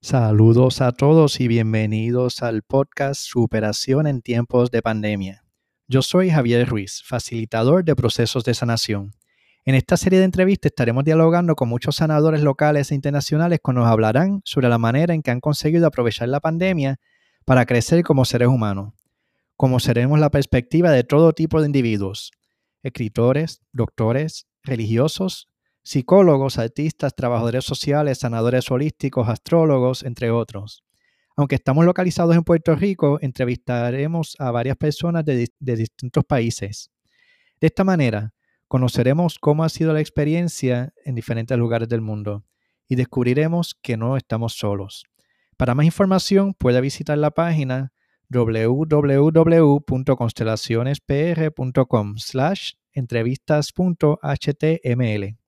Saludos a todos y bienvenidos al podcast Superación en tiempos de pandemia. Yo soy Javier Ruiz, facilitador de procesos de sanación. En esta serie de entrevistas estaremos dialogando con muchos sanadores locales e internacionales que nos hablarán sobre la manera en que han conseguido aprovechar la pandemia para crecer como seres humanos. Conoceremos la perspectiva de todo tipo de individuos, escritores, doctores, religiosos, psicólogos, artistas, trabajadores sociales, sanadores holísticos, astrólogos, entre otros. Aunque estamos localizados en Puerto Rico, entrevistaremos a varias personas de, de, distintos países. De esta manera, conoceremos cómo ha sido la experiencia en diferentes lugares del mundo y descubriremos que no estamos solos. Para más información puede visitar la página www.constelacionespr.com slash entrevistas.html.